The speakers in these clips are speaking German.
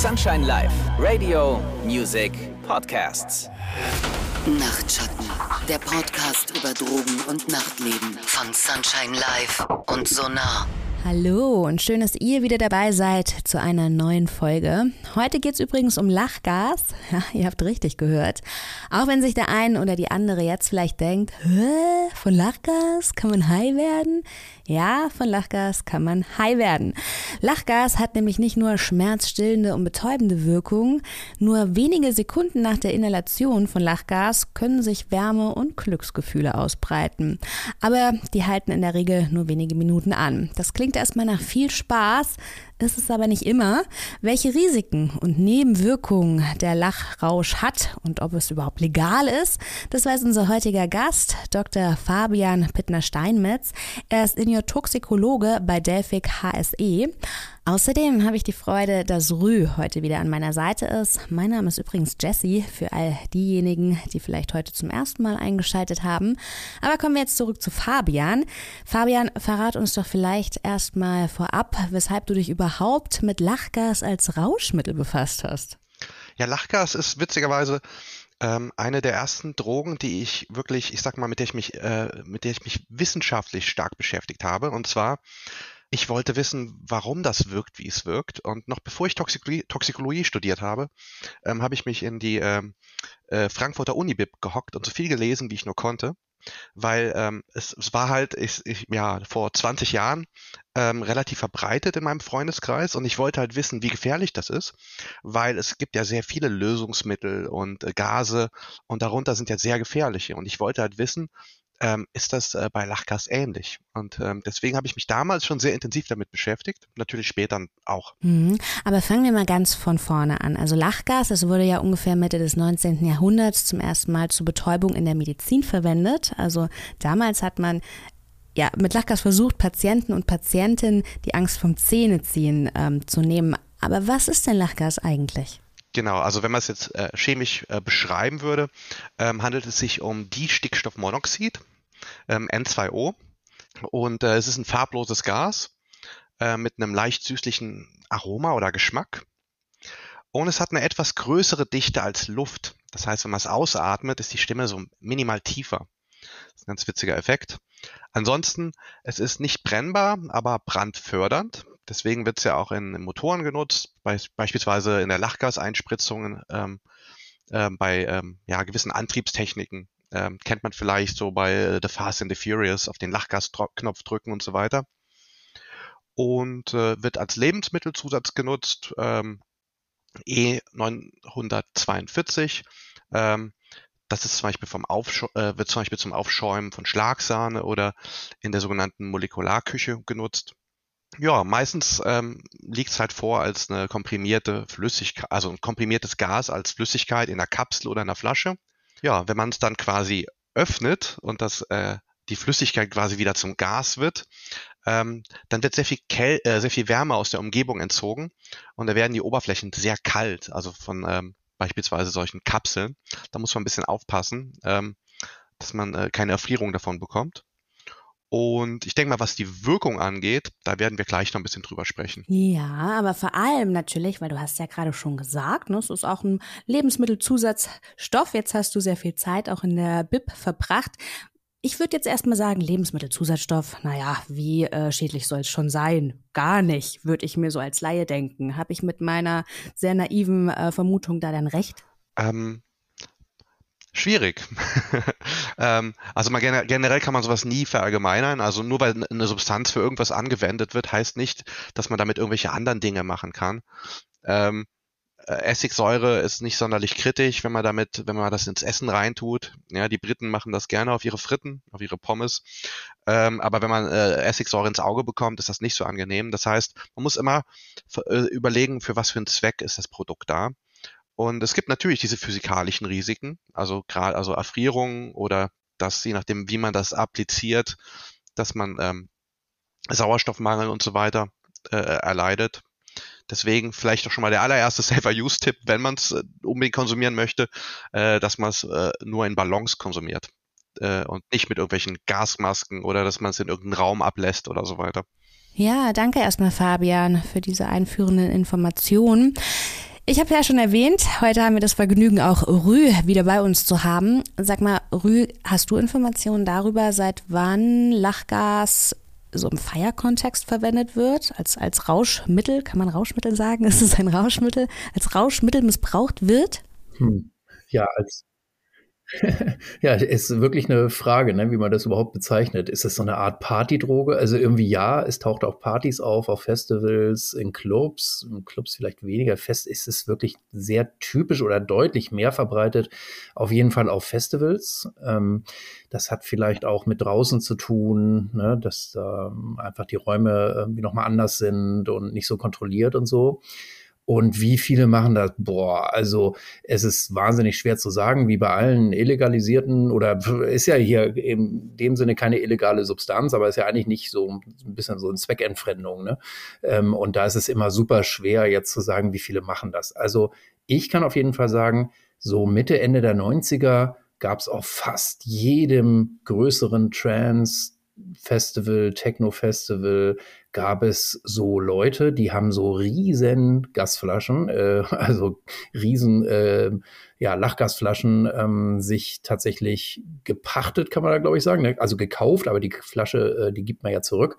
Sunshine Live, Radio, Music, Podcasts. Nachtschatten, der Podcast über Drogen und Nachtleben von Sunshine Live und Sonar. Hallo und schön, dass ihr wieder dabei seid zu einer neuen Folge. Heute geht es übrigens um Lachgas. Ja, ihr habt richtig gehört. Auch wenn sich der eine oder die andere jetzt vielleicht denkt, Hä, von Lachgas kann man high werden? Ja, von Lachgas kann man high werden. Lachgas hat nämlich nicht nur schmerzstillende und betäubende Wirkung, nur wenige Sekunden nach der Inhalation von Lachgas können sich Wärme und Glücksgefühle ausbreiten. Aber die halten in der Regel nur wenige Minuten an. Das klingt erstmal nach viel Spaß, ist es aber nicht immer. Welche Risiken und Nebenwirkungen der Lachrausch hat und ob es überhaupt legal ist, das weiß unser heutiger Gast, Dr. Fabian Pittner-Steinmetz. Er ist Iniotoxikologe bei Delphic HSE. Außerdem habe ich die Freude, dass Rü heute wieder an meiner Seite ist. Mein Name ist übrigens Jessie, für all diejenigen, die vielleicht heute zum ersten Mal eingeschaltet haben. Aber kommen wir jetzt zurück zu Fabian. Fabian, verrat uns doch vielleicht erstmal vorab, weshalb du dich überhaupt mit Lachgas als Rauschmittel befasst hast. Ja, Lachgas ist witzigerweise ähm, eine der ersten Drogen, die ich wirklich, ich sag mal, mit der ich mich, äh, mit der ich mich wissenschaftlich stark beschäftigt habe. Und zwar ich wollte wissen, warum das wirkt, wie es wirkt. Und noch bevor ich Toxikologie, Toxikologie studiert habe, ähm, habe ich mich in die ähm, äh, Frankfurter Unibib gehockt und so viel gelesen, wie ich nur konnte. Weil ähm, es, es war halt, ich, ich, ja, vor 20 Jahren ähm, relativ verbreitet in meinem Freundeskreis und ich wollte halt wissen, wie gefährlich das ist, weil es gibt ja sehr viele Lösungsmittel und äh, Gase und darunter sind ja sehr gefährliche. Und ich wollte halt wissen, ähm, ist das äh, bei Lachgas ähnlich. Und ähm, deswegen habe ich mich damals schon sehr intensiv damit beschäftigt, natürlich später auch. Mhm. Aber fangen wir mal ganz von vorne an. Also Lachgas, das wurde ja ungefähr Mitte des 19. Jahrhunderts zum ersten Mal zur Betäubung in der Medizin verwendet. Also damals hat man ja, mit Lachgas versucht, Patienten und Patientinnen die Angst vom Zähneziehen ähm, zu nehmen. Aber was ist denn Lachgas eigentlich? Genau, also wenn man es jetzt äh, chemisch äh, beschreiben würde, ähm, handelt es sich um Distickstoffmonoxid, ähm, N2O. Und äh, es ist ein farbloses Gas äh, mit einem leicht süßlichen Aroma oder Geschmack. Und es hat eine etwas größere Dichte als Luft. Das heißt, wenn man es ausatmet, ist die Stimme so minimal tiefer. Das ist ein ganz witziger Effekt. Ansonsten, es ist nicht brennbar, aber brandfördernd. Deswegen wird es ja auch in, in Motoren genutzt, bei, beispielsweise in der Lachgaseinspritzung, ähm, äh, bei ähm, ja, gewissen Antriebstechniken. Ähm, kennt man vielleicht so bei äh, The Fast and the Furious auf den Lachgasknopf drücken und so weiter. Und äh, wird als Lebensmittelzusatz genutzt, ähm, E942. Ähm, das ist zum Beispiel vom äh, wird zum Beispiel zum Aufschäumen von Schlagsahne oder in der sogenannten Molekularküche genutzt. Ja, meistens ähm, liegt es halt vor als eine komprimierte Flüssigkeit, also ein komprimiertes Gas als Flüssigkeit in einer Kapsel oder in einer Flasche. Ja, wenn man es dann quasi öffnet und das äh, die Flüssigkeit quasi wieder zum Gas wird, ähm, dann wird sehr viel, Kel äh, sehr viel Wärme aus der Umgebung entzogen und da werden die Oberflächen sehr kalt, also von ähm, beispielsweise solchen Kapseln. Da muss man ein bisschen aufpassen, ähm, dass man äh, keine Erfrierung davon bekommt. Und ich denke mal, was die Wirkung angeht, da werden wir gleich noch ein bisschen drüber sprechen. Ja, aber vor allem natürlich, weil du hast ja gerade schon gesagt, ne, es ist auch ein Lebensmittelzusatzstoff. Jetzt hast du sehr viel Zeit auch in der BIP verbracht. Ich würde jetzt erstmal sagen, Lebensmittelzusatzstoff, naja, wie äh, schädlich soll es schon sein? Gar nicht, würde ich mir so als Laie denken. Habe ich mit meiner sehr naiven äh, Vermutung da dann recht? Ähm, Schwierig. ähm, also man generell kann man sowas nie verallgemeinern. Also nur weil eine Substanz für irgendwas angewendet wird, heißt nicht, dass man damit irgendwelche anderen Dinge machen kann. Ähm, äh, Essigsäure ist nicht sonderlich kritisch, wenn man damit, wenn man das ins Essen reintut. Ja, die Briten machen das gerne auf ihre Fritten, auf ihre Pommes. Ähm, aber wenn man äh, Essigsäure ins Auge bekommt, ist das nicht so angenehm. Das heißt, man muss immer äh, überlegen, für was für einen Zweck ist das Produkt da. Und es gibt natürlich diese physikalischen Risiken, also gerade also Erfrierung oder dass je nachdem, wie man das appliziert, dass man ähm, Sauerstoffmangel und so weiter äh, erleidet. Deswegen vielleicht auch schon mal der allererste Safer-Use-Tipp, wenn man es äh, unbedingt konsumieren möchte, äh, dass man es äh, nur in Ballons konsumiert äh, und nicht mit irgendwelchen Gasmasken oder dass man es in irgendeinen Raum ablässt oder so weiter. Ja, danke erstmal Fabian für diese einführenden Informationen. Ich habe ja schon erwähnt, heute haben wir das Vergnügen, auch Rü wieder bei uns zu haben. Sag mal, Rü, hast du Informationen darüber, seit wann Lachgas so im Feierkontext verwendet wird, als, als Rauschmittel, kann man Rauschmittel sagen? Ist es ein Rauschmittel? Als Rauschmittel missbraucht wird? Hm. Ja, als ja, ist wirklich eine Frage, ne, wie man das überhaupt bezeichnet. Ist es so eine Art Partydroge? Also irgendwie ja, es taucht auf Partys auf, auf Festivals, in Clubs, in Clubs vielleicht weniger fest. Ist es wirklich sehr typisch oder deutlich mehr verbreitet? Auf jeden Fall auf Festivals. Ähm, das hat vielleicht auch mit draußen zu tun, ne, dass ähm, einfach die Räume irgendwie nochmal anders sind und nicht so kontrolliert und so. Und wie viele machen das? Boah, also es ist wahnsinnig schwer zu sagen, wie bei allen illegalisierten oder ist ja hier in dem Sinne keine illegale Substanz, aber ist ja eigentlich nicht so ein bisschen so eine Zweckentfremdung. Ne? Ähm, und da ist es immer super schwer, jetzt zu sagen, wie viele machen das. Also ich kann auf jeden Fall sagen, so Mitte, Ende der 90er gab es auf fast jedem größeren Trans, Festival, Techno-Festival, gab es so Leute, die haben so riesen Gasflaschen, äh, also riesen äh, ja, Lachgasflaschen ähm, sich tatsächlich gepachtet, kann man da glaube ich sagen, ne? also gekauft, aber die Flasche, äh, die gibt man ja zurück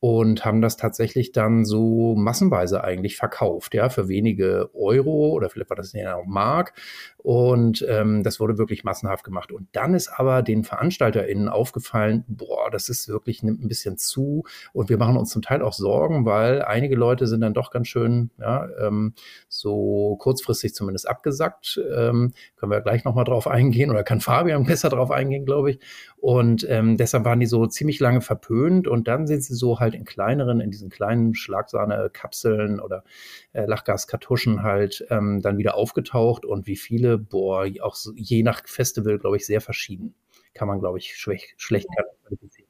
und haben das tatsächlich dann so massenweise eigentlich verkauft, ja, für wenige Euro oder vielleicht war das ja auch Mark. Und ähm, das wurde wirklich massenhaft gemacht. Und dann ist aber den VeranstalterInnen aufgefallen, boah, das ist wirklich, nimmt ein bisschen zu. Und wir machen uns zum Teil auch Sorgen, weil einige Leute sind dann doch ganz schön, ja, ähm, so kurzfristig zumindest abgesackt. Ähm, können wir gleich nochmal drauf eingehen oder kann Fabian besser drauf eingehen, glaube ich. Und ähm, deshalb waren die so ziemlich lange verpöhnt und dann sind sie so halt in kleineren, in diesen kleinen Schlagsahne-Kapseln oder äh, Lachgaskartuschen halt ähm, dann wieder aufgetaucht und wie viele, boah, auch so, je nach Festival, glaube ich, sehr verschieden. Kann man, glaube ich, schlecht, schlecht qualifizieren.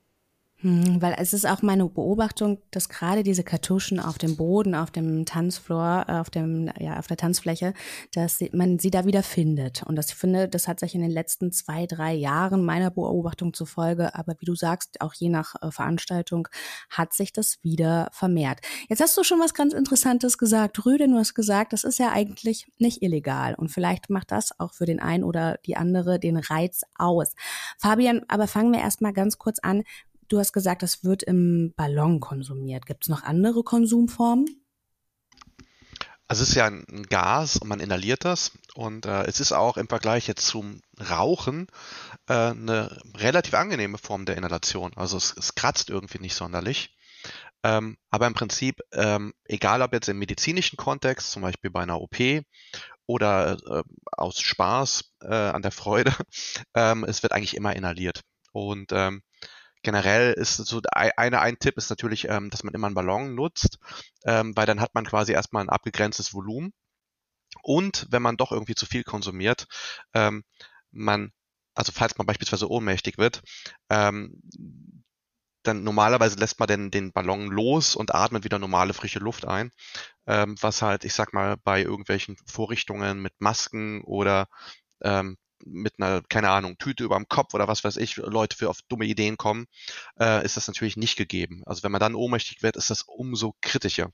Hm, weil es ist auch meine Beobachtung, dass gerade diese Kartuschen auf dem Boden, auf dem Tanzfloor, auf dem, ja, auf der Tanzfläche, dass man sie da wieder findet. Und das, finde, das hat sich in den letzten zwei, drei Jahren meiner Beobachtung zufolge, aber wie du sagst, auch je nach äh, Veranstaltung, hat sich das wieder vermehrt. Jetzt hast du schon was ganz Interessantes gesagt. Rüde, du hast gesagt, das ist ja eigentlich nicht illegal. Und vielleicht macht das auch für den einen oder die andere den Reiz aus. Fabian, aber fangen wir erstmal ganz kurz an. Du hast gesagt, das wird im Ballon konsumiert. Gibt es noch andere Konsumformen? Also es ist ja ein Gas und man inhaliert das und äh, es ist auch im Vergleich jetzt zum Rauchen äh, eine relativ angenehme Form der Inhalation. Also es, es kratzt irgendwie nicht sonderlich. Ähm, aber im Prinzip, ähm, egal ob jetzt im medizinischen Kontext, zum Beispiel bei einer OP oder äh, aus Spaß äh, an der Freude, ähm, es wird eigentlich immer inhaliert. Und ähm, generell ist so eine, ein Tipp ist natürlich, ähm, dass man immer einen Ballon nutzt, ähm, weil dann hat man quasi erstmal ein abgegrenztes Volumen. Und wenn man doch irgendwie zu viel konsumiert, ähm, man, also falls man beispielsweise ohnmächtig wird, ähm, dann normalerweise lässt man den, den Ballon los und atmet wieder normale frische Luft ein, ähm, was halt, ich sag mal, bei irgendwelchen Vorrichtungen mit Masken oder ähm, mit einer, keine Ahnung, Tüte über dem Kopf oder was weiß ich, Leute für auf dumme Ideen kommen, äh, ist das natürlich nicht gegeben. Also wenn man dann ohnmächtig wird, ist das umso kritischer.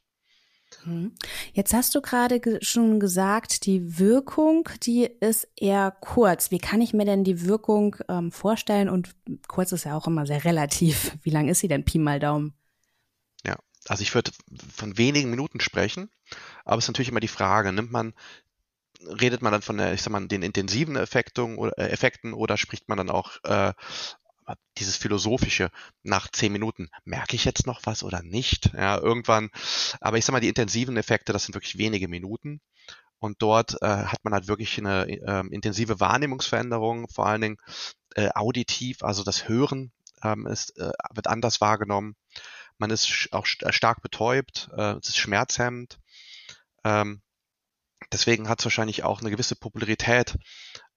Mhm. Jetzt hast du gerade ge schon gesagt, die Wirkung, die ist eher kurz. Wie kann ich mir denn die Wirkung ähm, vorstellen? Und kurz ist ja auch immer sehr relativ. Wie lang ist sie denn, Pi mal Daumen? Ja, also ich würde von wenigen Minuten sprechen, aber es ist natürlich immer die Frage, nimmt man redet man dann von der, ich sag mal, den intensiven Effekten oder, äh, Effekten oder spricht man dann auch äh, dieses philosophische nach zehn Minuten merke ich jetzt noch was oder nicht? Ja, irgendwann. Aber ich sag mal, die intensiven Effekte, das sind wirklich wenige Minuten. Und dort äh, hat man halt wirklich eine äh, intensive Wahrnehmungsveränderung, vor allen Dingen äh, auditiv, also das Hören ähm, ist, äh, wird anders wahrgenommen. Man ist auch st stark betäubt, äh, es ist schmerzhemmend. Ähm, Deswegen hat es wahrscheinlich auch eine gewisse Popularität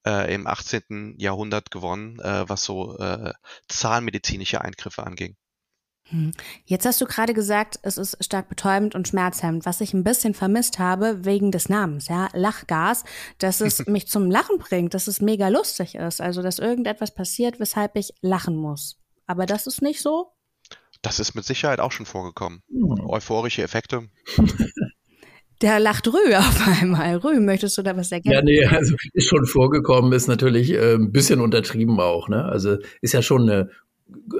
äh, im 18. Jahrhundert gewonnen, äh, was so äh, zahnmedizinische Eingriffe anging. Hm. Jetzt hast du gerade gesagt, es ist stark betäubend und schmerzhemmend, was ich ein bisschen vermisst habe wegen des Namens, ja, Lachgas, dass es mich zum Lachen bringt, dass es mega lustig ist, also dass irgendetwas passiert, weshalb ich lachen muss. Aber das ist nicht so? Das ist mit Sicherheit auch schon vorgekommen. Mhm. Euphorische Effekte. Der lacht Rü auf einmal. Rü, möchtest du da was ergänzen? Ja, nee, also ist schon vorgekommen, ist natürlich äh, ein bisschen untertrieben auch. Ne? Also ist ja schon eine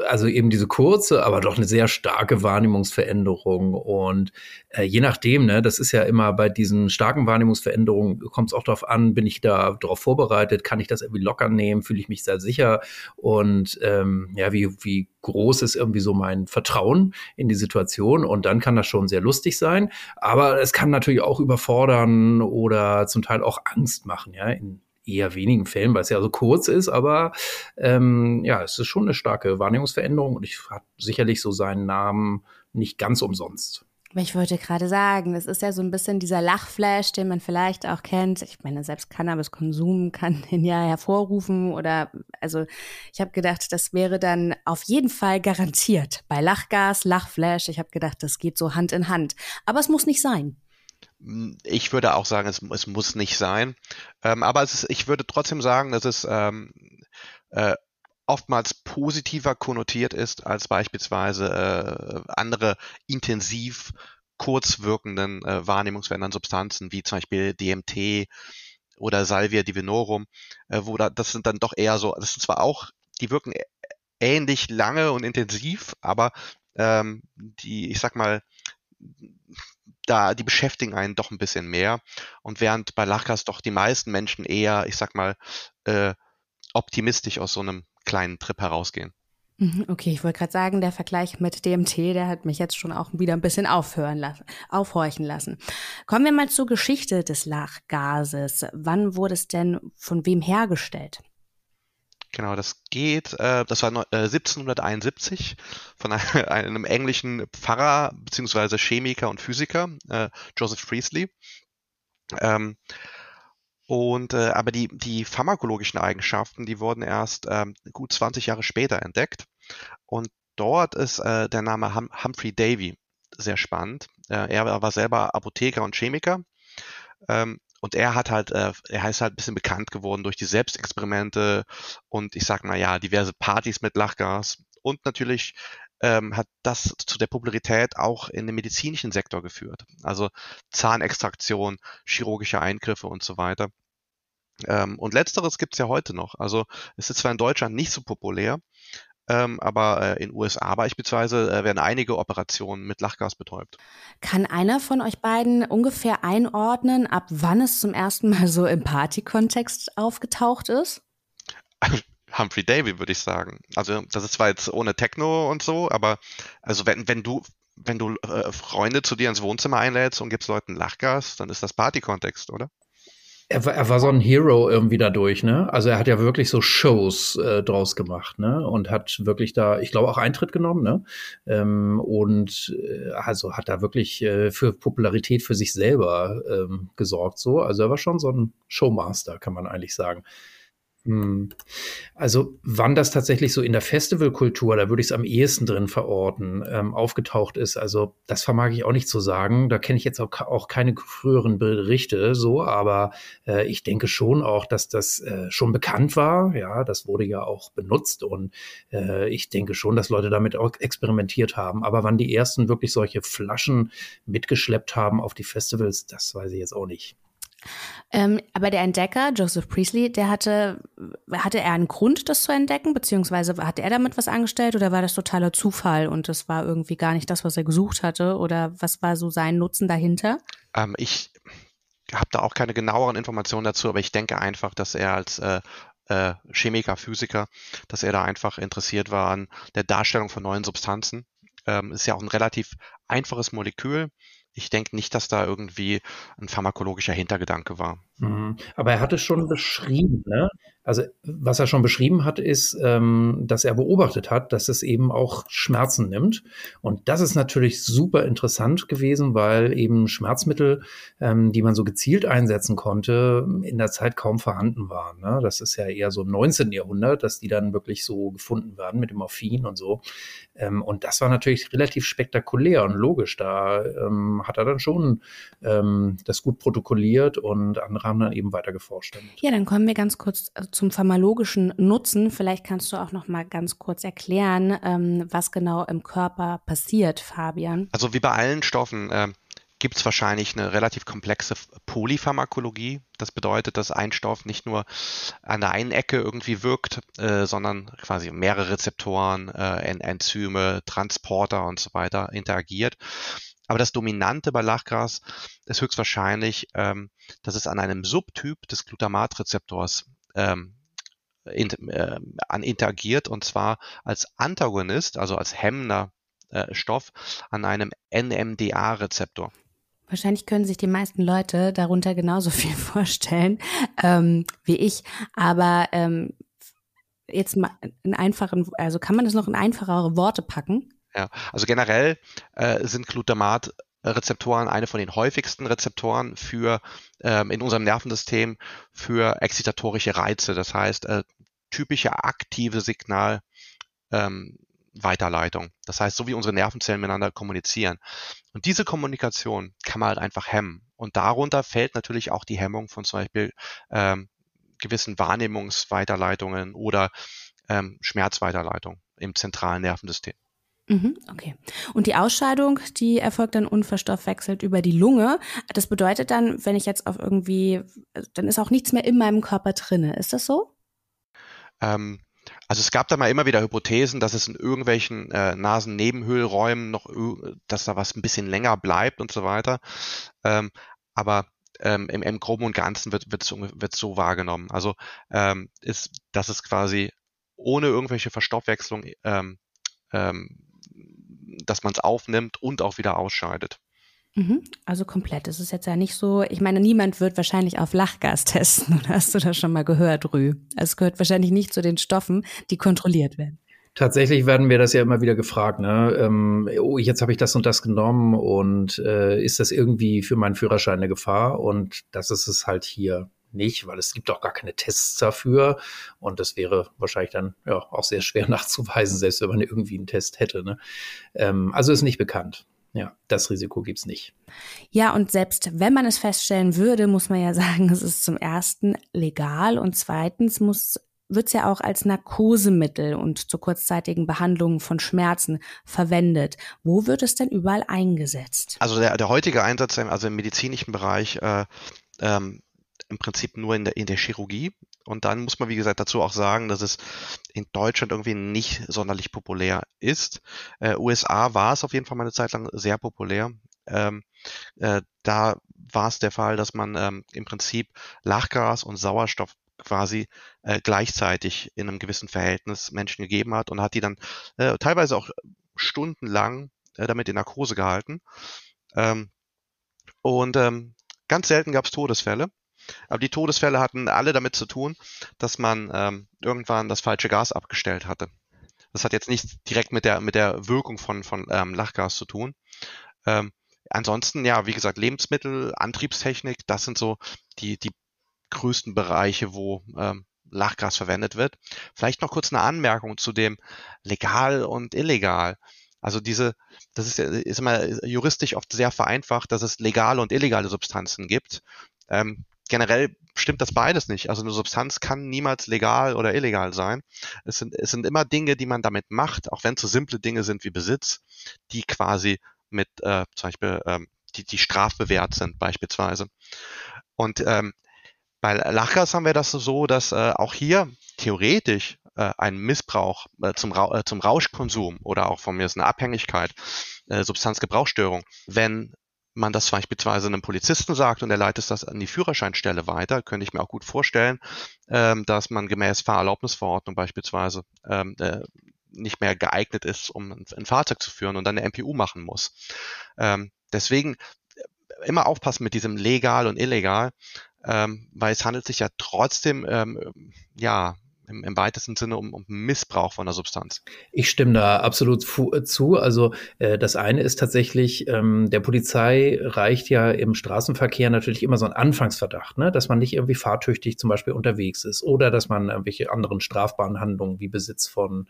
also eben diese kurze, aber doch eine sehr starke Wahrnehmungsveränderung. Und äh, je nachdem, ne, das ist ja immer bei diesen starken Wahrnehmungsveränderungen, kommt es auch darauf an, bin ich da darauf vorbereitet, kann ich das irgendwie locker nehmen, fühle ich mich sehr sicher? Und ähm, ja, wie, wie groß ist irgendwie so mein Vertrauen in die Situation? Und dann kann das schon sehr lustig sein, aber es kann natürlich auch überfordern oder zum Teil auch Angst machen, ja, in, eher wenigen Fällen, weil es ja so kurz ist, aber ähm, ja, es ist schon eine starke Wahrnehmungsveränderung und ich habe sicherlich so seinen Namen nicht ganz umsonst. Ich wollte gerade sagen, das ist ja so ein bisschen dieser Lachflash, den man vielleicht auch kennt. Ich meine, selbst Cannabiskonsum kann den ja hervorrufen oder also ich habe gedacht, das wäre dann auf jeden Fall garantiert bei Lachgas, Lachflash. Ich habe gedacht, das geht so Hand in Hand, aber es muss nicht sein. Ich würde auch sagen, es, es muss nicht sein. Ähm, aber ist, ich würde trotzdem sagen, dass es ähm, äh, oftmals positiver konnotiert ist als beispielsweise äh, andere intensiv kurzwirkenden äh, wahrnehmungsverändernden Substanzen wie zum Beispiel DMT oder Salvia divinorum, äh, wo da, das sind dann doch eher so, das sind zwar auch, die wirken ähnlich lange und intensiv, aber ähm, die, ich sag mal, da, die beschäftigen einen doch ein bisschen mehr. Und während bei Lachgas doch die meisten Menschen eher, ich sag mal, äh, optimistisch aus so einem kleinen Trip herausgehen. Mhm, okay, ich wollte gerade sagen, der Vergleich mit DMT, der hat mich jetzt schon auch wieder ein bisschen aufhören lassen, aufhorchen lassen. Kommen wir mal zur Geschichte des Lachgases. Wann wurde es denn von wem hergestellt? Genau, das geht, äh, das war äh, 1771 von einem, einem englischen Pfarrer beziehungsweise Chemiker und Physiker, äh, Joseph Priestley. Ähm, und äh, aber die, die pharmakologischen Eigenschaften, die wurden erst ähm, gut 20 Jahre später entdeckt. Und dort ist äh, der Name hum Humphrey Davy sehr spannend. Äh, er war selber Apotheker und Chemiker. Ähm, und er hat halt, äh, er ist halt ein bisschen bekannt geworden durch die Selbstexperimente und ich sag mal ja, diverse Partys mit Lachgas. Und natürlich ähm, hat das zu der Popularität auch in dem medizinischen Sektor geführt. Also Zahnextraktion, chirurgische Eingriffe und so weiter. Ähm, und letzteres gibt's ja heute noch. Also es ist zwar in Deutschland nicht so populär, ähm, aber äh, in USA beispielsweise äh, werden einige Operationen mit Lachgas betäubt. Kann einer von euch beiden ungefähr einordnen, ab wann es zum ersten Mal so im Party-Kontext aufgetaucht ist? Humphrey Davy, würde ich sagen. Also das ist zwar jetzt ohne Techno und so, aber also wenn, wenn du wenn du äh, Freunde zu dir ins Wohnzimmer einlädst und gibst Leuten Lachgas, dann ist das Party-Kontext, oder? Er war, er war so ein Hero irgendwie dadurch, ne? Also er hat ja wirklich so Shows äh, draus gemacht, ne? Und hat wirklich da, ich glaube, auch Eintritt genommen, ne? Ähm, und äh, also hat da wirklich äh, für Popularität für sich selber ähm, gesorgt, so. Also er war schon so ein Showmaster, kann man eigentlich sagen. Hm. Also wann das tatsächlich so in der Festivalkultur, da würde ich es am ehesten drin verorten, ähm, aufgetaucht ist, also das vermag ich auch nicht zu sagen. Da kenne ich jetzt auch, auch, keine früheren Berichte so, aber äh, ich denke schon auch, dass das äh, schon bekannt war. Ja, das wurde ja auch benutzt und äh, ich denke schon, dass Leute damit auch experimentiert haben. Aber wann die ersten wirklich solche Flaschen mitgeschleppt haben auf die Festivals, das weiß ich jetzt auch nicht. Ähm, aber der Entdecker, Joseph Priestley, der hatte, hatte er einen Grund, das zu entdecken, beziehungsweise hatte er damit was angestellt oder war das totaler Zufall und das war irgendwie gar nicht das, was er gesucht hatte oder was war so sein Nutzen dahinter? Ähm, ich habe da auch keine genaueren Informationen dazu, aber ich denke einfach, dass er als äh, äh, Chemiker, Physiker, dass er da einfach interessiert war an der Darstellung von neuen Substanzen. Ähm, ist ja auch ein relativ einfaches Molekül ich denke nicht, dass da irgendwie ein pharmakologischer Hintergedanke war. Mhm. Aber er hat es schon beschrieben, ne? Also was er schon beschrieben hat, ist, ähm, dass er beobachtet hat, dass es eben auch Schmerzen nimmt. Und das ist natürlich super interessant gewesen, weil eben Schmerzmittel, ähm, die man so gezielt einsetzen konnte, in der Zeit kaum vorhanden waren. Ne? Das ist ja eher so 19. Jahrhundert, dass die dann wirklich so gefunden werden mit dem Morphin und so. Ähm, und das war natürlich relativ spektakulär und logisch. Da ähm, hat er dann schon ähm, das gut protokolliert und andere haben dann eben weiter geforscht. Ja, dann kommen wir ganz kurz äh, zum pharmakologischen Nutzen. Vielleicht kannst du auch noch mal ganz kurz erklären, ähm, was genau im Körper passiert, Fabian. Also wie bei allen Stoffen, äh, gibt es wahrscheinlich eine relativ komplexe Polypharmakologie. Das bedeutet, dass ein Stoff nicht nur an der einen Ecke irgendwie wirkt, äh, sondern quasi mehrere Rezeptoren, äh, Enzyme, Transporter und so weiter interagiert. Aber das Dominante bei Lachgras ist höchstwahrscheinlich, ähm, dass es an einem Subtyp des Glutamatrezeptors ähm, in, äh, an interagiert und zwar als Antagonist, also als hemmender äh, Stoff an einem NMDA-Rezeptor. Wahrscheinlich können sich die meisten Leute darunter genauso viel vorstellen ähm, wie ich, aber ähm, jetzt mal in einfachen, also kann man das noch in einfachere Worte packen? Ja, also generell äh, sind Glutamat Rezeptoren eine von den häufigsten Rezeptoren für ähm, in unserem Nervensystem für excitatorische Reize. Das heißt, äh, typische aktive Signal ähm, Weiterleitung. Das heißt, so wie unsere Nervenzellen miteinander kommunizieren. Und diese Kommunikation kann man halt einfach hemmen. Und darunter fällt natürlich auch die Hemmung von zum Beispiel ähm, gewissen Wahrnehmungsweiterleitungen oder ähm, Schmerzweiterleitung im zentralen Nervensystem. Mhm, okay. Und die Ausscheidung, die erfolgt dann unverstoffwechselt über die Lunge. Das bedeutet dann, wenn ich jetzt auf irgendwie, dann ist auch nichts mehr in meinem Körper drinne. Ist das so? Ähm, also es gab da mal immer wieder Hypothesen, dass es in irgendwelchen äh, Nasennebenhöhlräumen noch, dass da was ein bisschen länger bleibt und so weiter. Ähm, aber ähm, im, im Groben und Ganzen wird es wird so wahrgenommen. Also ähm, ist, dass es quasi ohne irgendwelche Verstoffwechslung ähm, ähm, dass man es aufnimmt und auch wieder ausscheidet. Mhm, also komplett. Es ist jetzt ja nicht so, ich meine, niemand wird wahrscheinlich auf Lachgas testen, oder hast du das schon mal gehört, Rü? Es gehört wahrscheinlich nicht zu den Stoffen, die kontrolliert werden. Tatsächlich werden wir das ja immer wieder gefragt. Ne? Ähm, oh, jetzt habe ich das und das genommen und äh, ist das irgendwie für meinen Führerschein eine Gefahr? Und das ist es halt hier nicht, weil es gibt auch gar keine Tests dafür und das wäre wahrscheinlich dann ja auch sehr schwer nachzuweisen, selbst wenn man irgendwie einen Test hätte. Ne? Ähm, also ist nicht bekannt. Ja, das Risiko gibt es nicht. Ja, und selbst wenn man es feststellen würde, muss man ja sagen, es ist zum ersten legal und zweitens muss wird es ja auch als Narkosemittel und zur kurzzeitigen Behandlung von Schmerzen verwendet. Wo wird es denn überall eingesetzt? Also der, der heutige Einsatz, also im medizinischen Bereich, äh, ähm, im Prinzip nur in der, in der Chirurgie. Und dann muss man, wie gesagt, dazu auch sagen, dass es in Deutschland irgendwie nicht sonderlich populär ist. Äh, USA war es auf jeden Fall mal eine Zeit lang sehr populär. Ähm, äh, da war es der Fall, dass man ähm, im Prinzip Lachgas und Sauerstoff quasi äh, gleichzeitig in einem gewissen Verhältnis Menschen gegeben hat und hat die dann äh, teilweise auch stundenlang äh, damit in Narkose gehalten. Ähm, und ähm, ganz selten gab es Todesfälle. Aber die Todesfälle hatten alle damit zu tun, dass man ähm, irgendwann das falsche Gas abgestellt hatte. Das hat jetzt nichts direkt mit der, mit der Wirkung von, von ähm, Lachgas zu tun. Ähm, ansonsten, ja, wie gesagt, Lebensmittel, Antriebstechnik, das sind so die, die größten Bereiche, wo ähm, Lachgas verwendet wird. Vielleicht noch kurz eine Anmerkung zu dem legal und illegal. Also diese, das ist, ist immer juristisch oft sehr vereinfacht, dass es legale und illegale Substanzen gibt. Ähm, generell stimmt das beides nicht. Also eine Substanz kann niemals legal oder illegal sein. Es sind, es sind immer Dinge, die man damit macht, auch wenn es so simple Dinge sind wie Besitz, die quasi mit äh, zum Beispiel ähm, die, die strafbewehrt sind beispielsweise. Und ähm, bei Lachgas haben wir das so, dass äh, auch hier theoretisch äh, ein Missbrauch äh, zum, Ra äh, zum Rauschkonsum oder auch von mir ist eine Abhängigkeit, äh, Substanzgebrauchsstörung, wenn man das beispielsweise einem Polizisten sagt und er leitet das an die Führerscheinstelle weiter, könnte ich mir auch gut vorstellen, ähm, dass man gemäß Fahrerlaubnisverordnung beispielsweise ähm, äh, nicht mehr geeignet ist, um ein, ein, Fahrzeug zu führen und dann eine MPU machen muss. Ähm, deswegen äh, immer aufpassen mit diesem legal und illegal, ähm, weil es handelt sich ja trotzdem ähm, ja im, im weitesten Sinne um, um Missbrauch von der Substanz. Ich stimme da absolut zu. Also äh, das eine ist tatsächlich, ähm, der Polizei reicht ja im Straßenverkehr natürlich immer so ein Anfangsverdacht, ne? dass man nicht irgendwie fahrtüchtig zum Beispiel unterwegs ist oder dass man irgendwelche anderen strafbaren Handlungen wie Besitz von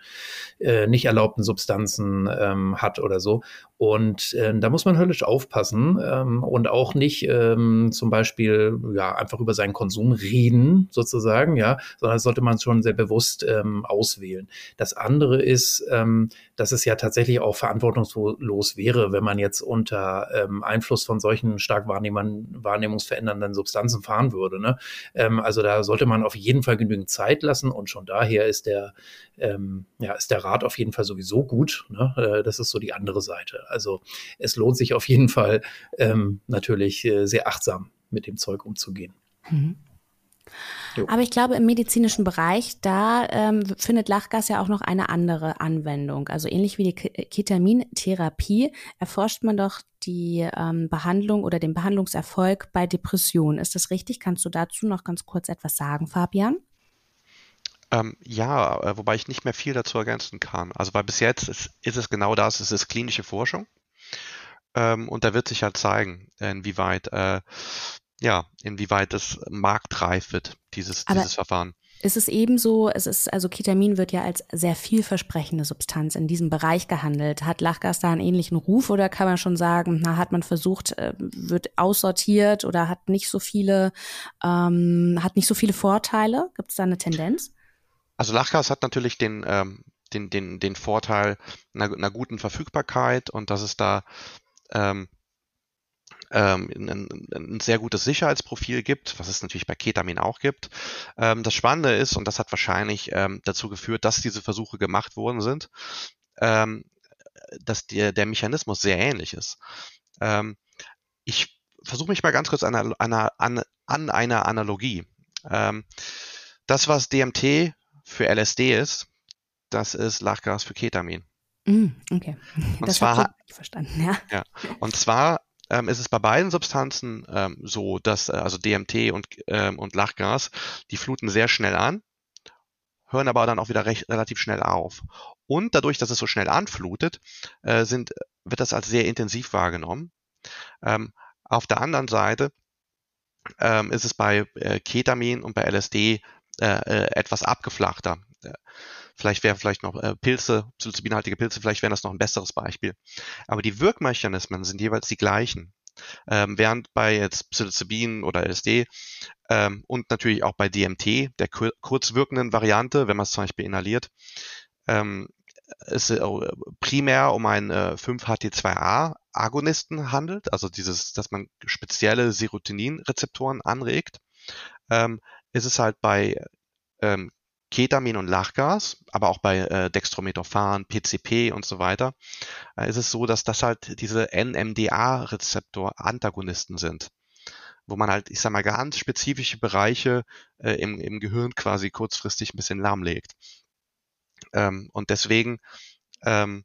äh, nicht erlaubten Substanzen ähm, hat oder so. Und äh, da muss man höllisch aufpassen ähm, und auch nicht ähm, zum Beispiel ja einfach über seinen Konsum reden sozusagen, ja, sondern das sollte man schon sehr sehr bewusst ähm, auswählen. Das andere ist, ähm, dass es ja tatsächlich auch verantwortungslos wäre, wenn man jetzt unter ähm, Einfluss von solchen stark wahrnehmungsverändernden Substanzen fahren würde. Ne? Ähm, also da sollte man auf jeden Fall genügend Zeit lassen und schon daher ist der, ähm, ja, ist der Rat auf jeden Fall sowieso gut. Ne? Äh, das ist so die andere Seite. Also es lohnt sich auf jeden Fall ähm, natürlich äh, sehr achtsam mit dem Zeug umzugehen. Mhm. Aber ich glaube, im medizinischen Bereich, da ähm, findet Lachgas ja auch noch eine andere Anwendung. Also ähnlich wie die Ketamintherapie erforscht man doch die ähm, Behandlung oder den Behandlungserfolg bei Depressionen. Ist das richtig? Kannst du dazu noch ganz kurz etwas sagen, Fabian? Ähm, ja, äh, wobei ich nicht mehr viel dazu ergänzen kann. Also weil bis jetzt ist, ist es genau das, es ist klinische Forschung. Ähm, und da wird sich halt zeigen, inwieweit äh, ja, inwieweit das marktreif wird, dieses, dieses Verfahren. Ist es ebenso, es ist, also Ketamin wird ja als sehr vielversprechende Substanz in diesem Bereich gehandelt. Hat Lachgas da einen ähnlichen Ruf oder kann man schon sagen, na, hat man versucht, äh, wird aussortiert oder hat nicht so viele, ähm, hat nicht so viele Vorteile? Gibt es da eine Tendenz? Also Lachgas hat natürlich den, ähm, den, den, den Vorteil einer, einer guten Verfügbarkeit und dass es da ähm, ähm, ein, ein, sehr gutes Sicherheitsprofil gibt, was es natürlich bei Ketamin auch gibt. Ähm, das Spannende ist, und das hat wahrscheinlich ähm, dazu geführt, dass diese Versuche gemacht worden sind, ähm, dass der, der Mechanismus sehr ähnlich ist. Ähm, ich versuche mich mal ganz kurz an, einer, an, an einer Analogie. Ähm, das, was DMT für LSD ist, das ist Lachgas für Ketamin. Mm, okay. Und das zwar, ich verstanden, ja. ja. Und zwar ähm, ist es bei beiden Substanzen ähm, so, dass äh, also DMT und, ähm, und Lachgas, die fluten sehr schnell an, hören aber dann auch wieder recht, relativ schnell auf. Und dadurch, dass es so schnell anflutet, äh, sind, wird das als sehr intensiv wahrgenommen. Ähm, auf der anderen Seite ähm, ist es bei äh, Ketamin und bei LSD äh, äh, etwas abgeflachter. Vielleicht wären vielleicht noch äh, Pilze, psilocybinhaltige Pilze, vielleicht wären das noch ein besseres Beispiel. Aber die Wirkmechanismen sind jeweils die gleichen. Ähm, während bei jetzt Psilocybin oder LSD ähm, und natürlich auch bei DMT, der kur kurzwirkenden Variante, wenn man es zum Beispiel inhaliert, ähm, es äh, primär um einen äh, 5-HT2A-Agonisten handelt, also dieses, dass man spezielle Serotonin-Rezeptoren anregt, ähm, ist es halt bei ähm, Ketamin und Lachgas, aber auch bei äh, Dextrometophan, PCP und so weiter, äh, ist es so, dass das halt diese NMDA-Rezeptor-Antagonisten sind, wo man halt, ich sag mal, ganz spezifische Bereiche äh, im, im Gehirn quasi kurzfristig ein bisschen lahmlegt. Ähm, und deswegen ähm,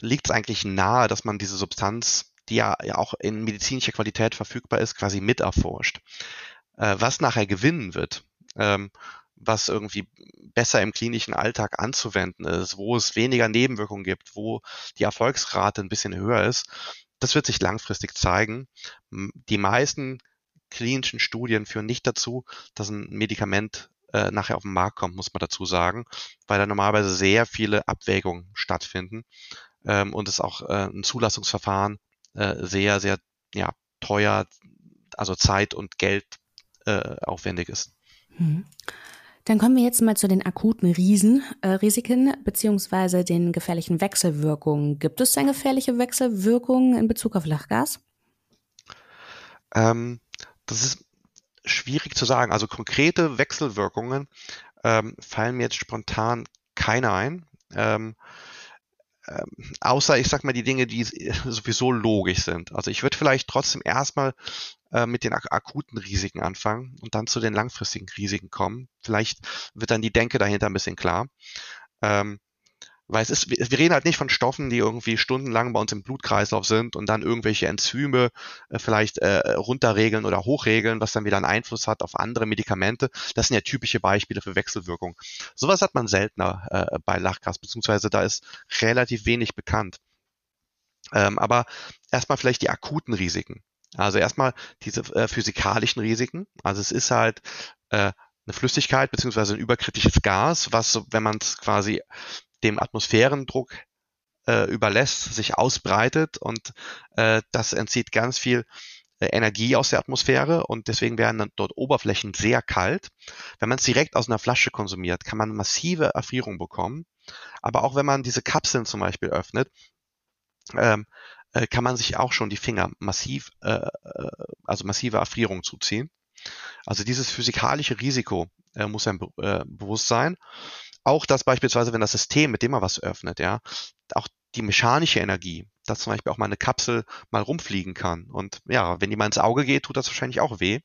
liegt es eigentlich nahe, dass man diese Substanz, die ja, ja auch in medizinischer Qualität verfügbar ist, quasi miterforscht. Äh, was nachher gewinnen wird, ähm, was irgendwie besser im klinischen Alltag anzuwenden ist, wo es weniger Nebenwirkungen gibt, wo die Erfolgsrate ein bisschen höher ist, das wird sich langfristig zeigen. Die meisten klinischen Studien führen nicht dazu, dass ein Medikament äh, nachher auf den Markt kommt, muss man dazu sagen, weil da normalerweise sehr viele Abwägungen stattfinden ähm, und es auch äh, ein Zulassungsverfahren äh, sehr, sehr ja, teuer, also Zeit und Geld aufwendig ist. Mhm. Dann kommen wir jetzt mal zu den akuten Riesen, äh, Risiken beziehungsweise den gefährlichen Wechselwirkungen. Gibt es denn gefährliche Wechselwirkungen in Bezug auf Lachgas? Ähm, das ist schwierig zu sagen. Also konkrete Wechselwirkungen ähm, fallen mir jetzt spontan keine ein. Ähm, ähm, außer ich sag mal die Dinge, die sowieso logisch sind. Also ich würde vielleicht trotzdem erstmal äh, mit den ak akuten Risiken anfangen und dann zu den langfristigen Risiken kommen. Vielleicht wird dann die Denke dahinter ein bisschen klar. Ähm, weil es ist, wir reden halt nicht von Stoffen, die irgendwie stundenlang bei uns im Blutkreislauf sind und dann irgendwelche Enzyme äh, vielleicht äh, runterregeln oder hochregeln, was dann wieder einen Einfluss hat auf andere Medikamente. Das sind ja typische Beispiele für Wechselwirkung. Sowas hat man seltener äh, bei Lachgas, beziehungsweise da ist relativ wenig bekannt. Ähm, aber erstmal vielleicht die akuten Risiken. Also erstmal diese äh, physikalischen Risiken. Also es ist halt äh, eine Flüssigkeit beziehungsweise ein überkritisches Gas, was, wenn man es quasi dem Atmosphärendruck äh, überlässt, sich ausbreitet und äh, das entzieht ganz viel äh, Energie aus der Atmosphäre und deswegen werden dort Oberflächen sehr kalt. Wenn man es direkt aus einer Flasche konsumiert, kann man massive Erfrierung bekommen. Aber auch wenn man diese Kapseln zum Beispiel öffnet, ähm, äh, kann man sich auch schon die Finger massiv, äh, äh also massive Erfrierung zuziehen. Also dieses physikalische Risiko äh, muss einem äh, bewusst sein. Auch dass beispielsweise, wenn das System, mit dem man was öffnet, ja, auch die mechanische Energie, dass zum Beispiel auch mal eine Kapsel mal rumfliegen kann. Und ja, wenn die mal ins Auge geht, tut das wahrscheinlich auch weh.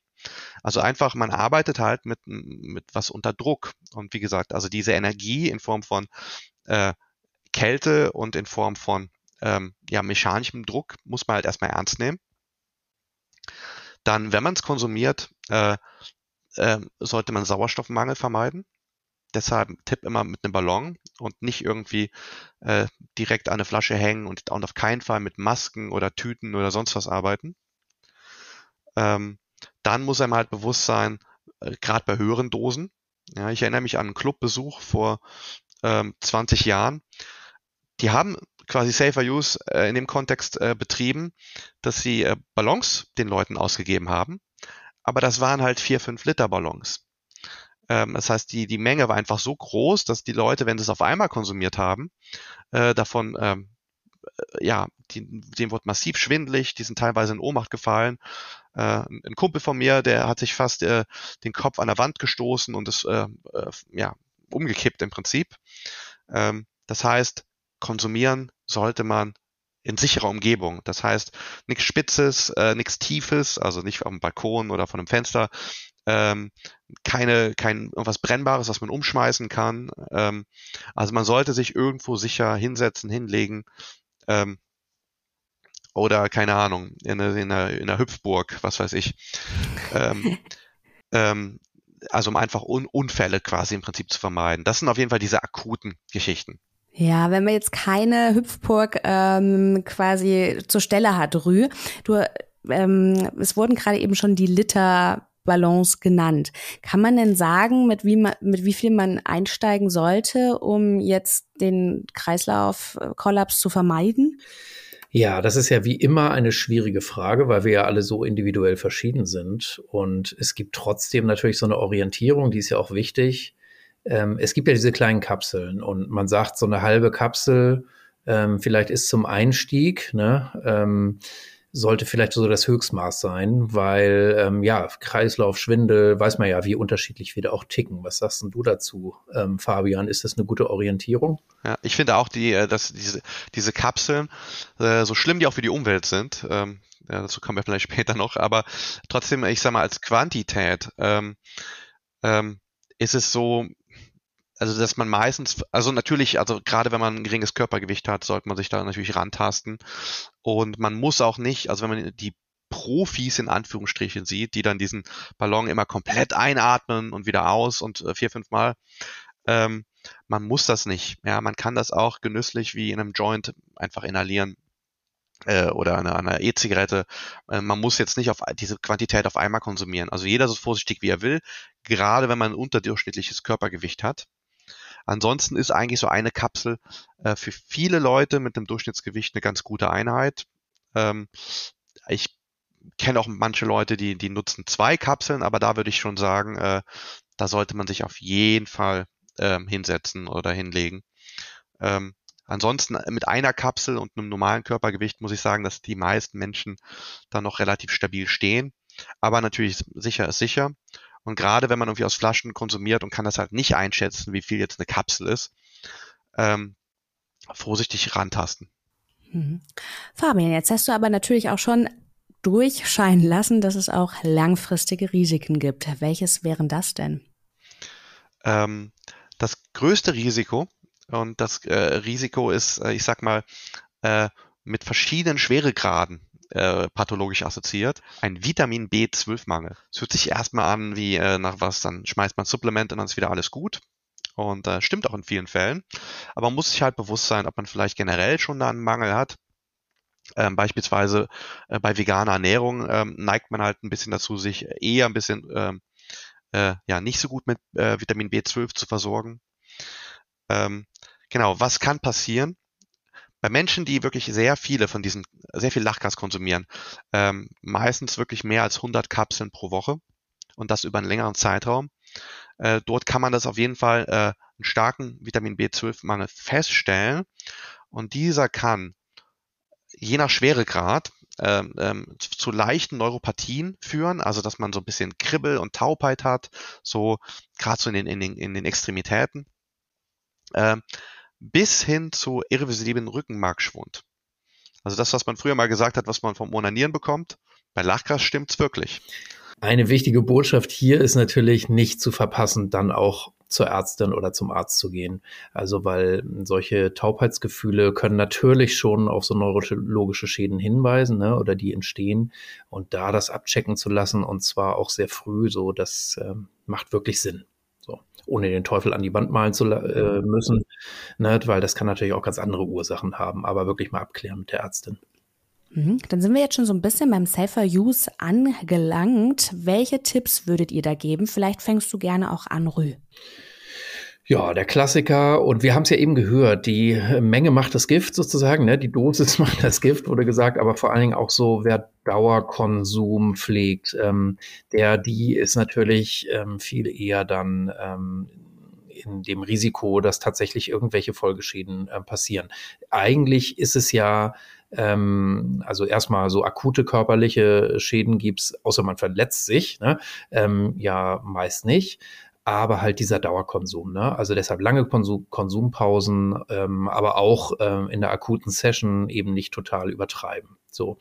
Also einfach, man arbeitet halt mit, mit was unter Druck. Und wie gesagt, also diese Energie in Form von äh, Kälte und in Form von ähm, ja, mechanischem Druck muss man halt erstmal ernst nehmen. Dann, wenn man es konsumiert, äh, äh, sollte man Sauerstoffmangel vermeiden. Deshalb Tipp immer mit einem Ballon und nicht irgendwie äh, direkt an eine Flasche hängen und, auf keinen Fall mit Masken oder Tüten oder sonst was arbeiten. Ähm, dann muss einem halt bewusst sein, äh, gerade bei höheren Dosen. Ja, ich erinnere mich an einen Clubbesuch vor ähm, 20 Jahren. Die haben quasi Safer Use äh, in dem Kontext äh, betrieben, dass sie äh, Ballons den Leuten ausgegeben haben. Aber das waren halt vier, fünf Liter Ballons. Ähm, das heißt, die, die Menge war einfach so groß, dass die Leute, wenn sie es auf einmal konsumiert haben, äh, davon, ähm, äh, ja, die, dem wird massiv schwindlig, die sind teilweise in Ohnmacht gefallen. Äh, ein Kumpel von mir, der hat sich fast äh, den Kopf an der Wand gestoßen und ist äh, äh, ja, umgekippt im Prinzip. Ähm, das heißt, konsumieren sollte man in sicherer Umgebung. Das heißt, nichts Spitzes, äh, nichts Tiefes, also nicht auf dem Balkon oder von einem Fenster, ähm, keine, kein irgendwas Brennbares, was man umschmeißen kann. Ähm, also man sollte sich irgendwo sicher hinsetzen, hinlegen. Ähm, oder keine Ahnung, in einer, in einer, in einer Hüpfburg, was weiß ich. Ähm, ähm, also um einfach Un Unfälle quasi im Prinzip zu vermeiden. Das sind auf jeden Fall diese akuten Geschichten. Ja, wenn man jetzt keine Hüpfburg ähm, quasi zur Stelle hat, Rü, du, ähm, es wurden gerade eben schon die Liter Balance genannt. Kann man denn sagen, mit wie, man, mit wie viel man einsteigen sollte, um jetzt den Kreislaufkollaps zu vermeiden? Ja, das ist ja wie immer eine schwierige Frage, weil wir ja alle so individuell verschieden sind. Und es gibt trotzdem natürlich so eine Orientierung, die ist ja auch wichtig ähm, es gibt ja diese kleinen Kapseln und man sagt, so eine halbe Kapsel ähm, vielleicht ist zum Einstieg, ne, ähm, sollte vielleicht so das Höchstmaß sein, weil ähm, ja, Kreislauf, Schwindel, weiß man ja, wie unterschiedlich wir da auch ticken. Was sagst denn du dazu, ähm, Fabian? Ist das eine gute Orientierung? Ja, ich finde auch, die, äh, dass diese, diese Kapseln, äh, so schlimm die auch für die Umwelt sind, ähm, ja, dazu kommen wir vielleicht später noch, aber trotzdem, ich sag mal, als Quantität ähm, ähm, ist es so, also dass man meistens, also natürlich, also gerade wenn man ein geringes Körpergewicht hat, sollte man sich da natürlich rantasten. Und man muss auch nicht, also wenn man die Profis in Anführungsstrichen sieht, die dann diesen Ballon immer komplett einatmen und wieder aus und äh, vier, fünf Mal, ähm, man muss das nicht. Ja, man kann das auch genüsslich wie in einem Joint einfach inhalieren äh, oder einer, einer E-Zigarette. Äh, man muss jetzt nicht auf diese Quantität auf einmal konsumieren. Also jeder so vorsichtig wie er will, gerade wenn man ein unterdurchschnittliches Körpergewicht hat. Ansonsten ist eigentlich so eine Kapsel äh, für viele Leute mit einem Durchschnittsgewicht eine ganz gute Einheit. Ähm, ich kenne auch manche Leute, die, die nutzen zwei Kapseln, aber da würde ich schon sagen, äh, da sollte man sich auf jeden Fall ähm, hinsetzen oder hinlegen. Ähm, ansonsten mit einer Kapsel und einem normalen Körpergewicht muss ich sagen, dass die meisten Menschen da noch relativ stabil stehen. Aber natürlich sicher ist sicher. Und gerade wenn man irgendwie aus Flaschen konsumiert und kann das halt nicht einschätzen, wie viel jetzt eine Kapsel ist, ähm, vorsichtig rantasten. Mhm. Fabian, jetzt hast du aber natürlich auch schon durchscheinen lassen, dass es auch langfristige Risiken gibt. Welches wären das denn? Ähm, das größte Risiko, und das äh, Risiko ist, äh, ich sag mal, äh, mit verschiedenen Schweregraden äh, pathologisch assoziiert, ein Vitamin B12-Mangel. Es hört sich erstmal an wie äh, nach was, dann schmeißt man Supplement und dann ist wieder alles gut. Und äh, stimmt auch in vielen Fällen. Aber man muss sich halt bewusst sein, ob man vielleicht generell schon da einen Mangel hat. Ähm, beispielsweise äh, bei veganer Ernährung ähm, neigt man halt ein bisschen dazu, sich eher ein bisschen ähm, äh, ja nicht so gut mit äh, Vitamin B12 zu versorgen. Ähm, genau, was kann passieren? Bei Menschen, die wirklich sehr viele von diesen, sehr viel Lachgas konsumieren, ähm, meistens wirklich mehr als 100 Kapseln pro Woche und das über einen längeren Zeitraum, äh, dort kann man das auf jeden Fall äh, einen starken Vitamin B12-Mangel feststellen und dieser kann je nach Schweregrad ähm, ähm, zu leichten Neuropathien führen, also dass man so ein bisschen Kribbel und Taubheit hat, so gerade so in den, in den, in den Extremitäten, äh, bis hin zu irreversiblen Rückenmarkschwund. Also das, was man früher mal gesagt hat, was man vom Onanieren bekommt, bei Lachgas stimmt's wirklich. Eine wichtige Botschaft hier ist natürlich nicht zu verpassen, dann auch zur Ärztin oder zum Arzt zu gehen. Also weil solche Taubheitsgefühle können natürlich schon auf so neurologische Schäden hinweisen ne, oder die entstehen. Und da das abchecken zu lassen und zwar auch sehr früh, so das äh, macht wirklich Sinn. So, ohne den Teufel an die Wand malen zu äh, müssen, ne, weil das kann natürlich auch ganz andere Ursachen haben, aber wirklich mal abklären mit der Ärztin. Mhm. Dann sind wir jetzt schon so ein bisschen beim Safer Use angelangt. Welche Tipps würdet ihr da geben? Vielleicht fängst du gerne auch an, Rü. Ja, der Klassiker. Und wir haben es ja eben gehört, die Menge macht das Gift sozusagen, ne? die Dosis macht das Gift, wurde gesagt, aber vor allen Dingen auch so, wer Dauerkonsum pflegt, ähm, der, die ist natürlich ähm, viel eher dann ähm, in dem Risiko, dass tatsächlich irgendwelche Folgeschäden äh, passieren. Eigentlich ist es ja ähm, also erstmal so akute körperliche Schäden gibt's, außer man verletzt sich, ne? ähm, ja meist nicht aber halt dieser Dauerkonsum. Ne? Also deshalb lange Konsum, Konsumpausen, ähm, aber auch ähm, in der akuten Session eben nicht total übertreiben. So.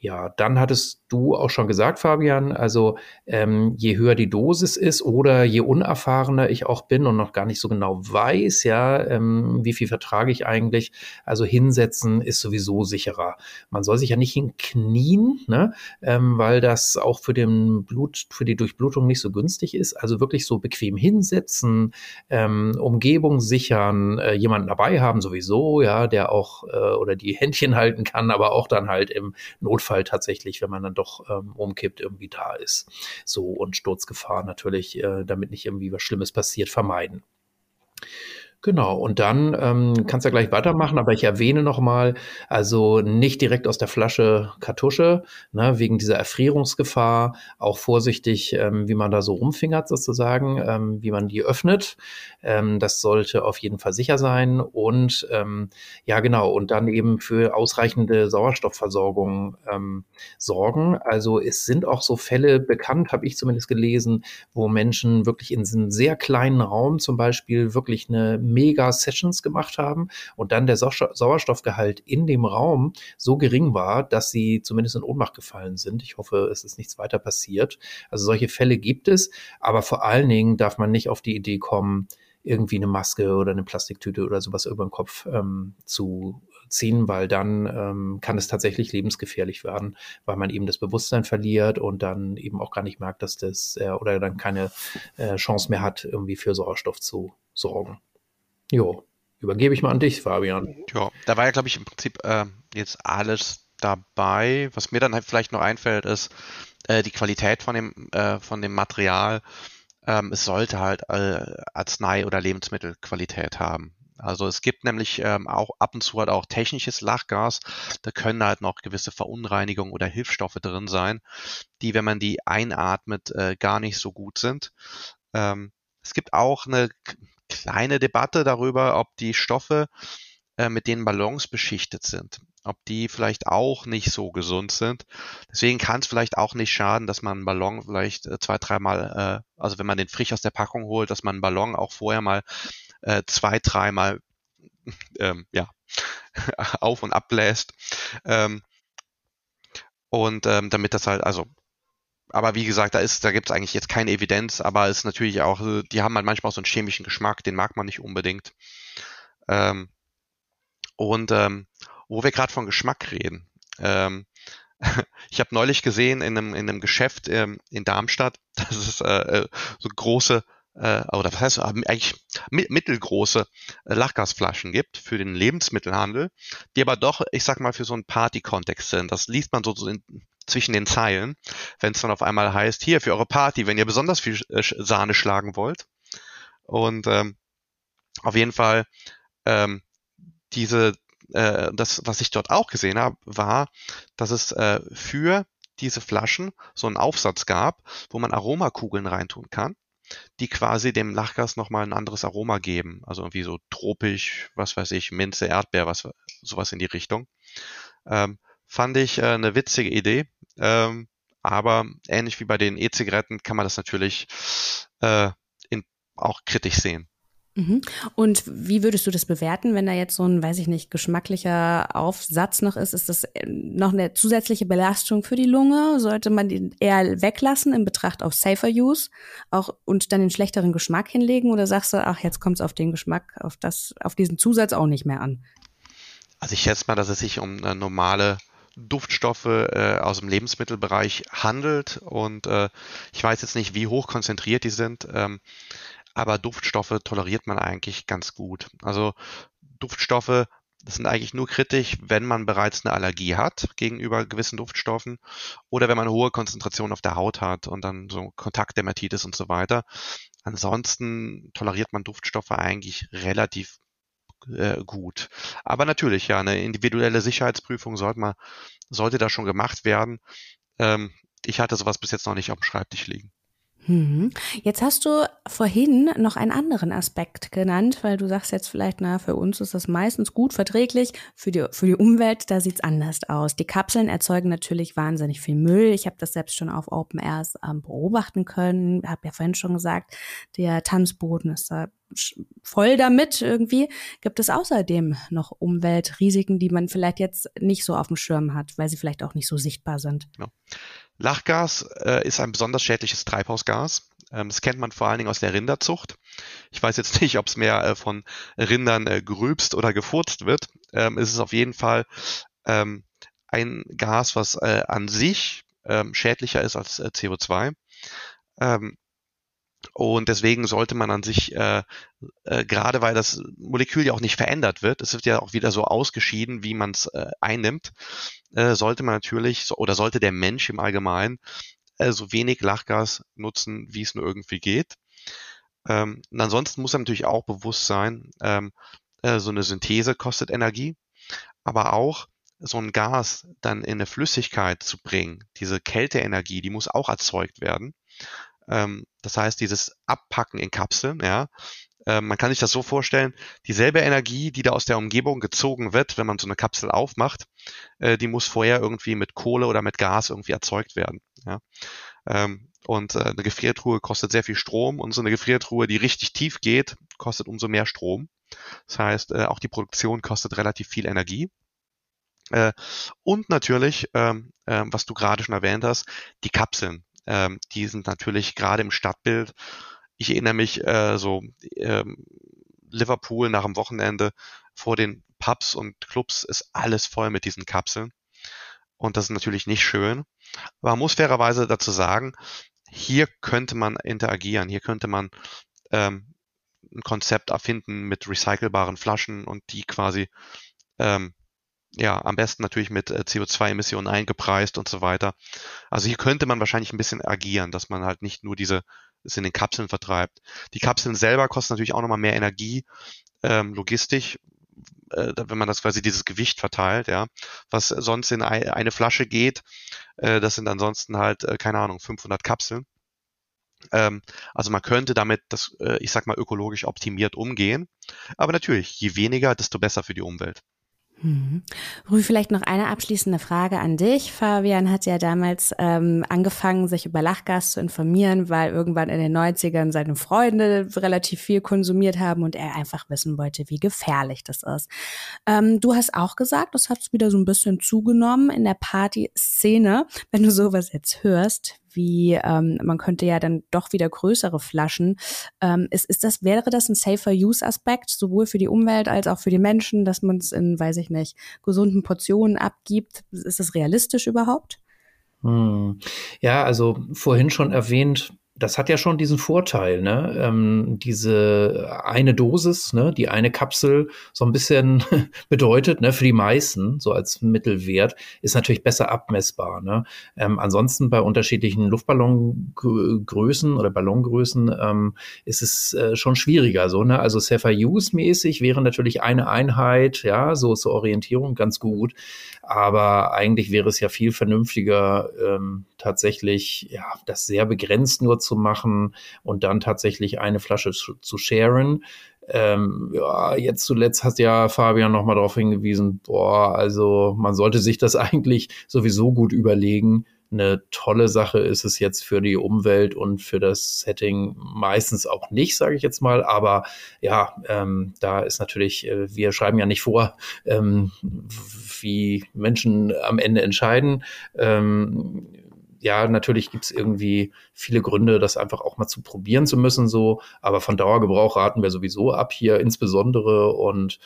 Ja, dann hattest du auch schon gesagt, Fabian, also ähm, je höher die Dosis ist oder je unerfahrener ich auch bin und noch gar nicht so genau weiß, ja, ähm, wie viel vertrage ich eigentlich, also hinsetzen ist sowieso sicherer. Man soll sich ja nicht hinknien, ne, ähm, weil das auch für den Blut, für die Durchblutung nicht so günstig ist. Also wirklich so bequem hinsetzen, ähm, Umgebung sichern, äh, jemanden dabei haben sowieso, ja, der auch äh, oder die Händchen halten kann, aber auch dann halt im Notfall tatsächlich, wenn man dann doch ähm, umkippt, irgendwie da ist. So und Sturzgefahr natürlich, äh, damit nicht irgendwie was Schlimmes passiert, vermeiden. Genau, und dann ähm, kannst du ja gleich weitermachen, aber ich erwähne nochmal, also nicht direkt aus der Flasche Kartusche, ne, wegen dieser Erfrierungsgefahr, auch vorsichtig, ähm, wie man da so rumfingert sozusagen, ähm, wie man die öffnet. Ähm, das sollte auf jeden Fall sicher sein und ähm, ja genau, und dann eben für ausreichende Sauerstoffversorgung ähm, sorgen. Also es sind auch so Fälle bekannt, habe ich zumindest gelesen, wo Menschen wirklich in einem sehr kleinen Raum zum Beispiel wirklich eine Mega-Sessions gemacht haben und dann der Sauerstoffgehalt in dem Raum so gering war, dass sie zumindest in Ohnmacht gefallen sind. Ich hoffe, es ist nichts weiter passiert. Also solche Fälle gibt es, aber vor allen Dingen darf man nicht auf die Idee kommen, irgendwie eine Maske oder eine Plastiktüte oder sowas über den Kopf ähm, zu ziehen, weil dann ähm, kann es tatsächlich lebensgefährlich werden, weil man eben das Bewusstsein verliert und dann eben auch gar nicht merkt, dass das äh, oder dann keine äh, Chance mehr hat, irgendwie für Sauerstoff zu sorgen. Jo, übergebe ich mal an dich, Fabian. Ja, da war ja, glaube ich, im Prinzip äh, jetzt alles dabei. Was mir dann halt vielleicht noch einfällt, ist äh, die Qualität von dem, äh, von dem Material. Ähm, es sollte halt äh, Arznei- oder Lebensmittelqualität haben. Also es gibt nämlich ähm, auch ab und zu halt auch technisches Lachgas. Da können halt noch gewisse Verunreinigungen oder Hilfsstoffe drin sein, die, wenn man die einatmet, äh, gar nicht so gut sind. Ähm, es gibt auch eine kleine Debatte darüber, ob die Stoffe, äh, mit denen Ballons beschichtet sind, ob die vielleicht auch nicht so gesund sind. Deswegen kann es vielleicht auch nicht schaden, dass man einen Ballon vielleicht äh, zwei, dreimal, äh, also wenn man den frisch aus der Packung holt, dass man einen Ballon auch vorher mal äh, zwei, dreimal ähm, ja, auf und abbläst. Ähm, und ähm, damit das halt, also aber wie gesagt, da ist, da gibt es eigentlich jetzt keine Evidenz, aber es ist natürlich auch, äh, die haben halt manchmal auch so einen chemischen Geschmack, den mag man nicht unbedingt. Ähm, und ähm, wo wir gerade von Geschmack reden, ähm, ich habe neulich gesehen in einem, in einem Geschäft ähm, in Darmstadt, dass es äh, äh so große äh, oder was heißt eigentlich mittelgroße äh, Lachgasflaschen gibt für den Lebensmittelhandel, die aber doch, ich sag mal, für so einen Party-Kontext sind. Das liest man so in, zwischen den Zeilen, wenn es dann auf einmal heißt, hier für eure Party, wenn ihr besonders viel äh, Sahne schlagen wollt. Und ähm, auf jeden Fall ähm, diese äh, das, was ich dort auch gesehen habe, war, dass es äh, für diese Flaschen so einen Aufsatz gab, wo man Aromakugeln reintun kann, die quasi dem Lachgas nochmal ein anderes Aroma geben. Also irgendwie so tropisch, was weiß ich, Minze, Erdbeer, was, sowas in die Richtung. Ähm, fand ich äh, eine witzige Idee. Ähm, aber ähnlich wie bei den E-Zigaretten kann man das natürlich äh, in, auch kritisch sehen. Mhm. Und wie würdest du das bewerten, wenn da jetzt so ein, weiß ich nicht, geschmacklicher Aufsatz noch ist? Ist das äh, noch eine zusätzliche Belastung für die Lunge? Sollte man den eher weglassen in Betracht auf Safer Use auch und dann den schlechteren Geschmack hinlegen? Oder sagst du, ach, jetzt kommt es auf den Geschmack, auf das, auf diesen Zusatz auch nicht mehr an? Also ich schätze mal, dass es sich um eine normale Duftstoffe äh, aus dem Lebensmittelbereich handelt und äh, ich weiß jetzt nicht, wie hoch konzentriert die sind. Ähm, aber Duftstoffe toleriert man eigentlich ganz gut. Also Duftstoffe sind eigentlich nur kritisch, wenn man bereits eine Allergie hat gegenüber gewissen Duftstoffen oder wenn man hohe Konzentration auf der Haut hat und dann so Kontaktdermatitis und so weiter. Ansonsten toleriert man Duftstoffe eigentlich relativ äh, gut. Aber natürlich, ja, eine individuelle Sicherheitsprüfung sollte, man, sollte da schon gemacht werden. Ähm, ich hatte sowas bis jetzt noch nicht auf dem Schreibtisch liegen. Mhm. Jetzt hast du vorhin noch einen anderen Aspekt genannt, weil du sagst jetzt vielleicht, na, für uns ist das meistens gut verträglich, für die, für die Umwelt, da sieht's anders aus. Die Kapseln erzeugen natürlich wahnsinnig viel Müll. Ich habe das selbst schon auf Open Airs ähm, beobachten können. Habe ja vorhin schon gesagt, der Tanzboden ist da voll damit irgendwie. Gibt es außerdem noch Umweltrisiken, die man vielleicht jetzt nicht so auf dem Schirm hat, weil sie vielleicht auch nicht so sichtbar sind? Ja. Lachgas äh, ist ein besonders schädliches Treibhausgas. Ähm, das kennt man vor allen Dingen aus der Rinderzucht. Ich weiß jetzt nicht, ob es mehr äh, von Rindern äh, gerülpst oder gefurzt wird. Ähm, es ist auf jeden Fall ähm, ein Gas, was äh, an sich ähm, schädlicher ist als äh, CO2. Ähm, und deswegen sollte man an sich, äh, äh, gerade weil das Molekül ja auch nicht verändert wird, es wird ja auch wieder so ausgeschieden, wie man es äh, einnimmt, äh, sollte man natürlich oder sollte der Mensch im Allgemeinen äh, so wenig Lachgas nutzen, wie es nur irgendwie geht. Ähm, und ansonsten muss er natürlich auch bewusst sein, ähm, äh, so eine Synthese kostet Energie, aber auch so ein Gas dann in eine Flüssigkeit zu bringen, diese Kälteenergie, die muss auch erzeugt werden. Ähm, das heißt, dieses Abpacken in Kapseln, ja, äh, man kann sich das so vorstellen, dieselbe Energie, die da aus der Umgebung gezogen wird, wenn man so eine Kapsel aufmacht, äh, die muss vorher irgendwie mit Kohle oder mit Gas irgendwie erzeugt werden. Ähm, und äh, eine Gefriertruhe kostet sehr viel Strom und so eine Gefriertruhe, die richtig tief geht, kostet umso mehr Strom. Das heißt, äh, auch die Produktion kostet relativ viel Energie. Und natürlich, ähm, äh, was du gerade schon erwähnt hast, die Kapseln ähm, die sind natürlich gerade im Stadtbild. Ich erinnere mich äh, so ähm, Liverpool nach dem Wochenende vor den Pubs und Clubs ist alles voll mit diesen Kapseln. Und das ist natürlich nicht schön. Aber man muss fairerweise dazu sagen, hier könnte man interagieren, hier könnte man ähm, ein Konzept erfinden mit recycelbaren Flaschen und die quasi ähm, ja, am besten natürlich mit äh, CO2-Emissionen eingepreist und so weiter. Also hier könnte man wahrscheinlich ein bisschen agieren, dass man halt nicht nur diese es in den Kapseln vertreibt. Die Kapseln selber kosten natürlich auch nochmal mehr Energie, ähm, logistisch, äh, wenn man das quasi dieses Gewicht verteilt, ja, was sonst in ein, eine Flasche geht, äh, das sind ansonsten halt, äh, keine Ahnung, 500 Kapseln. Ähm, also man könnte damit das, äh, ich sag mal, ökologisch optimiert umgehen. Aber natürlich, je weniger, desto besser für die Umwelt. Mhm. Vielleicht noch eine abschließende Frage an dich. Fabian hat ja damals ähm, angefangen, sich über Lachgas zu informieren, weil irgendwann in den 90ern seine Freunde relativ viel konsumiert haben und er einfach wissen wollte, wie gefährlich das ist. Ähm, du hast auch gesagt, das hat wieder so ein bisschen zugenommen in der Party-Szene. Wenn du sowas jetzt hörst, wie ähm, man könnte ja dann doch wieder größere Flaschen. Ähm, ist, ist das, wäre das ein safer Use-Aspekt, sowohl für die Umwelt als auch für die Menschen, dass man es in, weiß ich nicht, gesunden Portionen abgibt? Ist das realistisch überhaupt? Hm. Ja, also vorhin schon erwähnt, das hat ja schon diesen Vorteil, ne? Ähm, diese eine Dosis, ne, die eine Kapsel so ein bisschen bedeutet, ne, für die meisten, so als Mittelwert, ist natürlich besser abmessbar. Ne? Ähm, ansonsten bei unterschiedlichen Luftballongrößen oder Ballongrößen ähm, ist es äh, schon schwieriger. So, ne? Also Safer-Use-mäßig wäre natürlich eine Einheit, ja, so zur Orientierung ganz gut. Aber eigentlich wäre es ja viel vernünftiger, ähm, tatsächlich ja, das sehr begrenzt nur zu machen und dann tatsächlich eine Flasche zu, zu sharen. Ähm, ja, jetzt zuletzt hat ja Fabian nochmal darauf hingewiesen, boah, also man sollte sich das eigentlich sowieso gut überlegen. Eine tolle Sache ist es jetzt für die Umwelt und für das Setting meistens auch nicht, sage ich jetzt mal. Aber ja, ähm, da ist natürlich, äh, wir schreiben ja nicht vor, ähm, wie Menschen am Ende entscheiden. Ähm, ja, natürlich gibt's irgendwie viele Gründe, das einfach auch mal zu probieren zu müssen, so. Aber von Dauergebrauch raten wir sowieso ab hier insbesondere. Und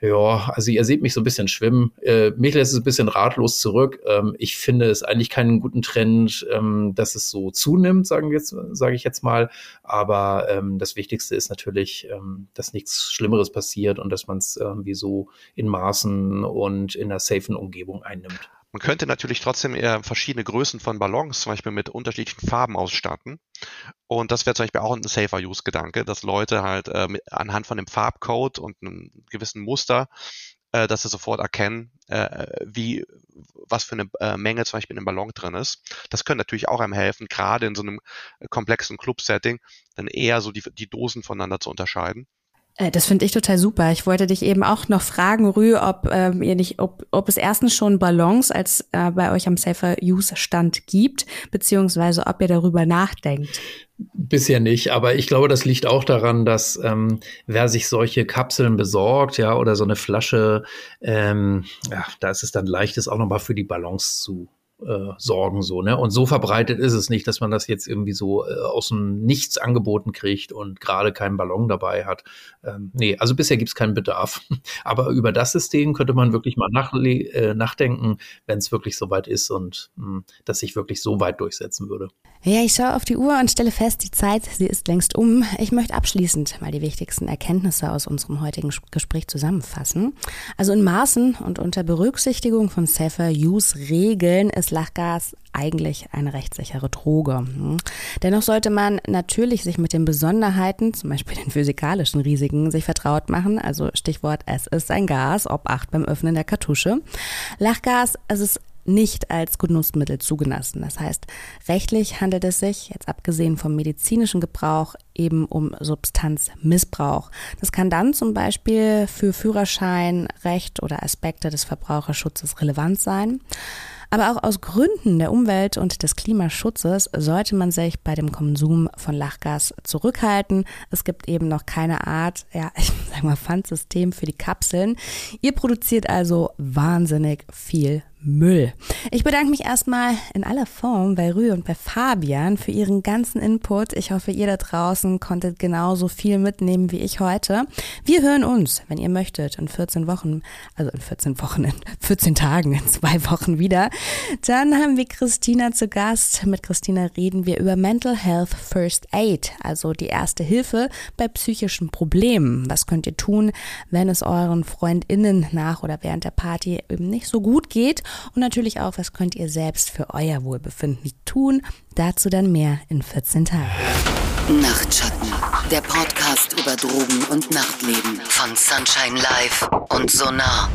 ja, also ihr seht mich so ein bisschen schwimmen. Äh, mich lässt es ein bisschen ratlos zurück. Ähm, ich finde es eigentlich keinen guten Trend, ähm, dass es so zunimmt, sagen wir jetzt, sage ich jetzt mal. Aber ähm, das Wichtigste ist natürlich, ähm, dass nichts Schlimmeres passiert und dass man es irgendwie so in Maßen und in einer safen Umgebung einnimmt. Man könnte natürlich trotzdem eher verschiedene Größen von Ballons zum Beispiel mit unterschiedlichen Farben ausstatten. Und das wäre zum Beispiel auch ein Safer-Use-Gedanke, dass Leute halt äh, mit, anhand von dem Farbcode und einem gewissen Muster, äh, dass sie sofort erkennen, äh, wie was für eine äh, Menge zum Beispiel in einem Ballon drin ist. Das könnte natürlich auch einem helfen, gerade in so einem komplexen Club-Setting, dann eher so die, die Dosen voneinander zu unterscheiden. Äh, das finde ich total super. Ich wollte dich eben auch noch fragen, Rü, ob ähm, ihr nicht, ob, ob es erstens schon Ballons als äh, bei euch am Safer Use Stand gibt, beziehungsweise ob ihr darüber nachdenkt. Bisher nicht, aber ich glaube, das liegt auch daran, dass ähm, wer sich solche Kapseln besorgt, ja, oder so eine Flasche, ähm, ja, da ist es dann leicht, es auch nochmal für die Ballons zu äh, sorgen so, ne? Und so verbreitet ist es nicht, dass man das jetzt irgendwie so äh, aus dem Nichts angeboten kriegt und gerade keinen Ballon dabei hat. Ähm, nee, also bisher gibt es keinen Bedarf. Aber über das System könnte man wirklich mal nach, äh, nachdenken, wenn es wirklich soweit ist und mh, hm, das sich wirklich so weit durchsetzen würde. Ja, ich schaue auf die Uhr und stelle fest, die Zeit, sie ist längst um. Ich möchte abschließend mal die wichtigsten Erkenntnisse aus unserem heutigen Gespräch zusammenfassen. Also in Maßen und unter Berücksichtigung von Safer Use Regeln ist Lachgas eigentlich eine rechtssichere Droge. Hm. Dennoch sollte man natürlich sich mit den Besonderheiten, zum Beispiel den physikalischen Risiken, sich vertraut machen. Also Stichwort, es ist ein Gas, ob acht beim Öffnen der Kartusche. Lachgas, es ist nicht als Genussmittel zugelassen. Das heißt, rechtlich handelt es sich, jetzt abgesehen vom medizinischen Gebrauch, eben um Substanzmissbrauch. Das kann dann zum Beispiel für Führerschein, Recht oder Aspekte des Verbraucherschutzes relevant sein. Aber auch aus Gründen der Umwelt und des Klimaschutzes sollte man sich bei dem Konsum von Lachgas zurückhalten. Es gibt eben noch keine Art, ja, ich sag mal, Pfandsystem für die Kapseln. Ihr produziert also wahnsinnig viel Müll. Ich bedanke mich erstmal in aller Form bei Rü und bei Fabian für ihren ganzen Input. Ich hoffe, ihr da draußen konntet genauso viel mitnehmen wie ich heute. Wir hören uns, wenn ihr möchtet, in 14 Wochen, also in 14 Wochen, in 14 Tagen, in zwei Wochen wieder. Dann haben wir Christina zu Gast. Mit Christina reden wir über Mental Health First Aid, also die erste Hilfe bei psychischen Problemen. Was könnt ihr tun, wenn es euren FreundInnen nach oder während der Party eben nicht so gut geht? Und natürlich auch, was könnt ihr selbst für euer Wohlbefinden tun? Dazu dann mehr in 14 Tagen. Nachtschatten, der Podcast über Drogen und Nachtleben von Sunshine Live und Sonar.